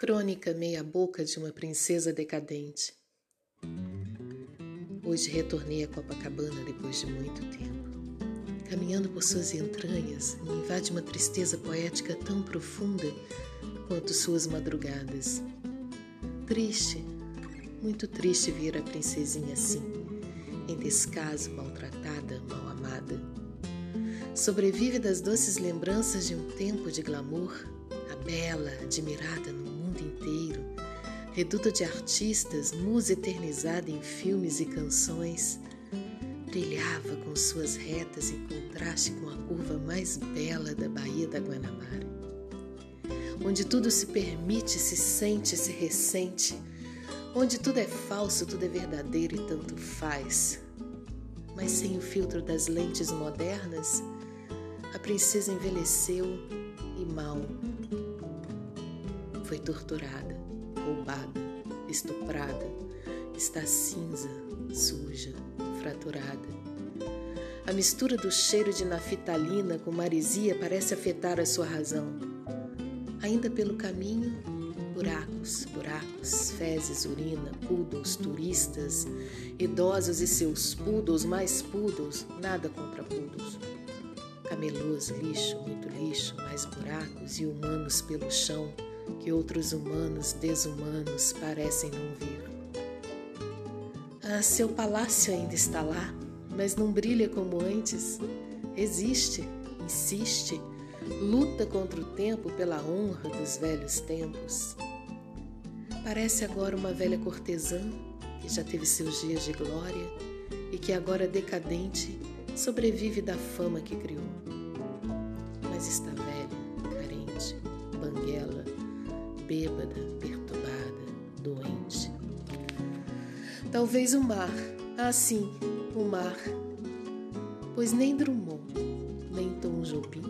Crônica meia-boca de uma princesa decadente. Hoje retornei a Copacabana depois de muito tempo. Caminhando por suas entranhas, me invade uma tristeza poética tão profunda quanto suas madrugadas. Triste, muito triste ver a princesinha assim, em descaso, maltratada, mal amada. Sobrevive das doces lembranças de um tempo de glamour, a bela, admirada no reduto de artistas, musa eternizada em filmes e canções, brilhava com suas retas em contraste com a curva mais bela da Baía da Guanabara, onde tudo se permite, se sente, se ressente, onde tudo é falso, tudo é verdadeiro e tanto faz. Mas sem o filtro das lentes modernas, a princesa envelheceu e mal foi torturada, roubada, estuprada, está cinza, suja, fraturada. A mistura do cheiro de naftalina com marisia parece afetar a sua razão. Ainda pelo caminho, buracos, buracos, fezes, urina, poodles, turistas, idosos e seus poodles mais poodles, nada contra poodles. Camelôs, lixo, muito lixo, mais buracos e humanos pelo chão que outros humanos desumanos parecem não ver. Ah, seu palácio ainda está lá, mas não brilha como antes. Resiste, insiste, luta contra o tempo pela honra dos velhos tempos. Parece agora uma velha cortesã que já teve seus dias de glória e que agora decadente sobrevive da fama que criou. Mas está velha, carente, banguela, bêbada, perturbada, doente. Talvez o mar, ah sim, o mar, pois nem Drummond, nem Tom Jobim,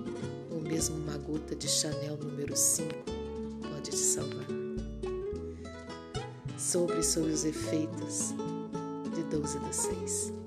ou mesmo uma gota de Chanel número 5 pode te salvar. Sobre sobre os efeitos de 12 do 6.